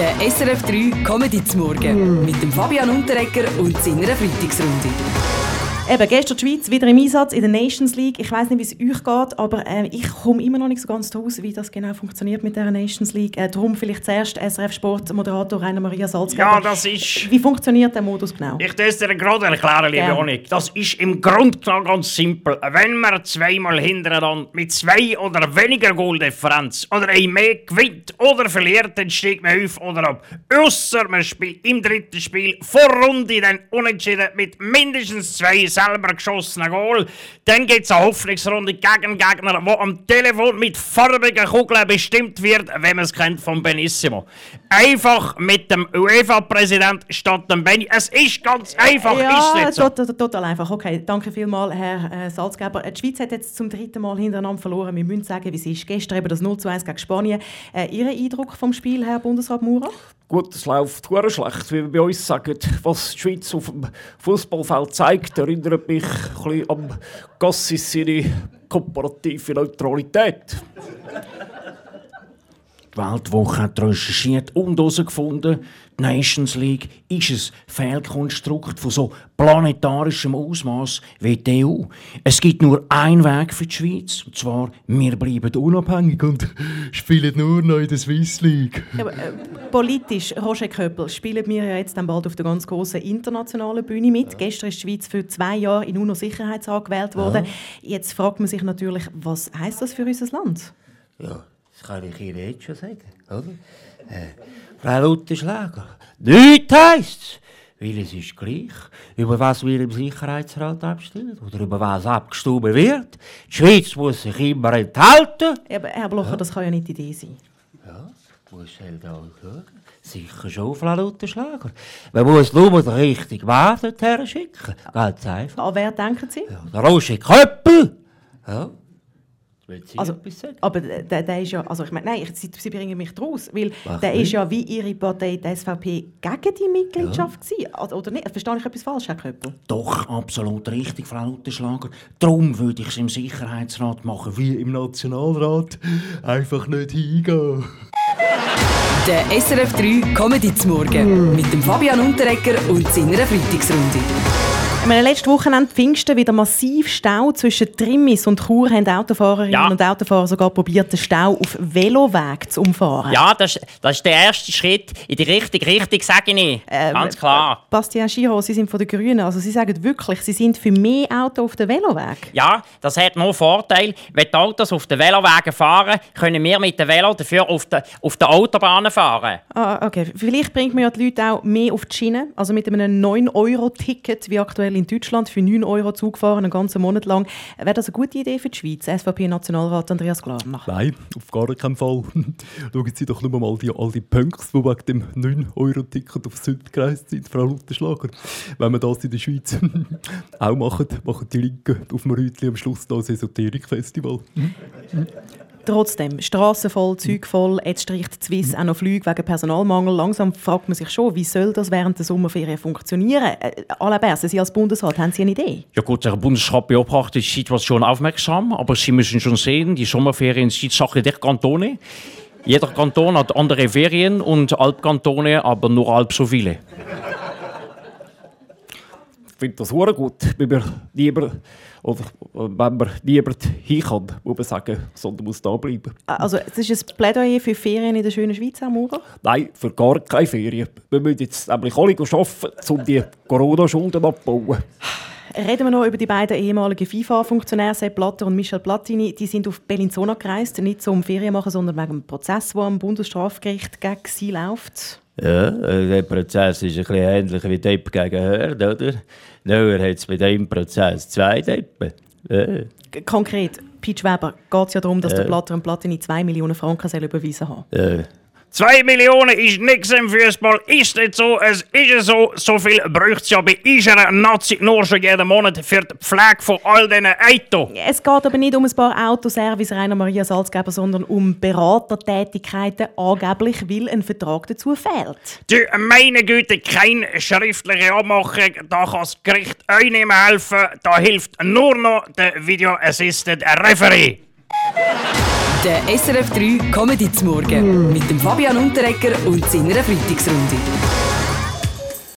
Der SRF 3 Comedy zum Morgen mit dem Fabian Unterrecker und seiner Freitagsrunde. Eben, gestern die Schweiz wieder im Einsatz in der Nations League. Ich weiß nicht, wie es euch geht, aber äh, ich komme immer noch nicht so ganz raus, wie das genau funktioniert mit der Nations League. Äh, darum vielleicht zuerst SRF Sport Moderator Rainer Maria Salzgeber. Ja, das ist. Wie funktioniert der Modus genau? Ich das dir gerade erklären, liebe. Honig. Das ist im Grunde genommen ganz simpel. Wenn man zweimal hintereinander mit zwei oder weniger Goaldifferenz oder ein mehr gewinnt oder verliert, dann steigt man auf oder ab. Ausser man spielt im dritten Spiel vor Runde dann unentschieden mit mindestens zwei selber geschossenen Goal. Dann gibt es eine Hoffnungsrunde gegen Gegner, wo am Telefon mit farbigen Kugeln bestimmt wird, wenn man es kennt von Benissimo. Einfach mit dem UEFA-Präsident statt dem Benny. Es ist ganz einfach, ist ja, nicht so. total, total einfach. Okay, danke vielmals, Herr äh, Salzgeber. Die Schweiz hat jetzt zum dritten Mal hintereinander verloren. Wir müssen sagen, wie es ist. Gestern eben das 0 zu 1 gegen Spanien. Äh, Ihr Eindruck vom Spiel, Herr Bundesrat Maurer? Gut, es läuft hure schlecht, wie wir bei uns sagen. Was die Schweiz auf dem Fußballfeld zeigt, erinnert mich ein bisschen an Gassis seine kooperative Neutralität. Die Weltwoche hat recherchiert und herausgefunden, die Nations League ist ein Fehlkonstrukt von so planetarischem Ausmaß wie die EU. Es gibt nur einen Weg für die Schweiz, und zwar, wir bleiben unabhängig und spielen nur noch in der Swiss League. Ja, aber, äh, politisch, Roger Köppel, spielen wir ja jetzt dann bald auf der ganz großen internationalen Bühne mit. Gestern ist die Schweiz für zwei Jahre in UNO-Sicherheitsrat gewählt worden. Jetzt fragt man sich natürlich, was heißt das für unser Land? Ja, das kann ich Ihnen jetzt schon sagen, oder? Äh, Frau Lutherschläger, nichts heisst's, weil es ist gleich, über was wir im Sicherheitsrat abstimmen oder über was abgestimmt wird. Die Schweiz muss sich immer enthalten. Ja, aber Herr Blocher, das kann ja nicht die Idee sein. Ja, muss halt auch schauen. Sicher schon, Frau Lutherschläger. Man muss nur den richtigen Mann dorthin schicken. Ganz einfach. An wer denken Sie? Ja, der Roger Köppel. Ja. Also, aber der, der ist ja, also ich meine, nein, ich, Sie, Sie bringen mich draus, weil Ach, der nicht? ist ja wie Ihre Partei, die SVP, gegen die Mitgliedschaft gewesen. Also, oder nicht? Verstehe ich etwas falsch, Herr Köppel? Doch, absolut richtig, Frau Lutherschlager. Darum würde ich es im Sicherheitsrat machen, wie im Nationalrat. Einfach nicht hingehen. Der SRF 3 Comedy zum Morgen mit dem Fabian Unterrecker und seiner Freitagsrunde. Ich meine, letzte Wochenende Pfingsten wieder massiv Stau zwischen Trimmis und Chur haben Autofahrerinnen Ja. und Autofahrer sogar probiert, den Stau auf Veloweg zu umfahren. Ja, das, das ist der erste Schritt in die richtige Richtung, sage ich. Ähm, Ganz klar. Bastian Schiro, Sie sind von den Grünen, also Sie sagen wirklich, Sie sind für mehr Auto auf dem Veloweg. Ja, das hat nur Vorteil. Wenn die Autos auf den Velowegen fahren, können wir mit dem Velo dafür auf den, auf den Autobahnen fahren. Ah, okay. Vielleicht bringt man ja die Leute auch mehr auf die Schiene. Also mit einem 9-Euro-Ticket, wie aktuell in Deutschland, für 9 Euro Zug fahren, einen ganzen Monat lang. Wäre das eine gute Idee für die Schweiz? SVP-Nationalrat Andreas Glarner. Nein, auf gar keinen Fall. Schauen Sie doch nur mal die, all die Punks, die wegen dem 9-Euro-Ticket auf Süd gereist sind, Frau Lutherschlager. Wenn wir das in der Schweiz auch machen, machen die Linken auf dem Rütli am Schluss da ein Esoterik-Festival. Trotzdem, Strassen voll, Züge voll, jetzt streicht Swiss auch noch Flüge wegen Personalmangel. Langsam fragt man sich schon, wie soll das während der Sommerferien funktionieren? Äh, Alain Sie als Bundesrat, haben Sie eine Idee? Ja gut, der Bundesrat beobachtet die Situation aufmerksam, aber Sie müssen schon sehen, die Sommerferien sind Sache der Kantone. Jeder Kanton hat andere Ferien und Alpkantone aber nur halb so viele. Ich finde das hure gut, wenn wir lieber, oder wenn man lieber hin kann, muss man sagen, sondern muss da bleiben. Also, es ist ein Plädoyer für Ferien in der schönen Schweiz, Herr Maurer. Nein, für gar keine Ferien. Wir müssen jetzt nämlich alle arbeiten, um die Corona-Schulden abzubauen. Reden wir noch über die beiden ehemaligen FIFA-Funktionäre, Sepp Blatter und Michel Platini. Die sind auf Bellinzona gereist, nicht zum Ferien machen, sondern wegen dem Prozess, der am Bundesstrafgericht gegen sie läuft. Ja, äh, der Prozess ist ein bisschen ähnlich wie Depp gegen Herd, oder? Nur hat es bei diesem Prozess zwei Deppen. Ja. Konkret, Peach Weber, geht es ja darum, dass der Blatter und Platini 2 Millionen Franken überwiesen haben. Ja. Zwei Millionen ist nichts im Fußball, ist nicht so, es ist so. So viel bräuchte es ja bei unserer Nazi nur schon jeden Monat für die Pflege von all diesen Autos. Es geht aber nicht um ein paar Autoservice Rainer Maria Salzgeber, sondern um Beratertätigkeiten, angeblich, weil ein Vertrag dazu fehlt. Du, meine Güte, keine schriftliche Abmachung, da kann das Gericht euch nicht mehr helfen. Da hilft nur noch der Video Assisted Referee. Der SRF 3 Comedy zum Morgen mit dem Fabian Unterrecker und seiner Freitagsrunde.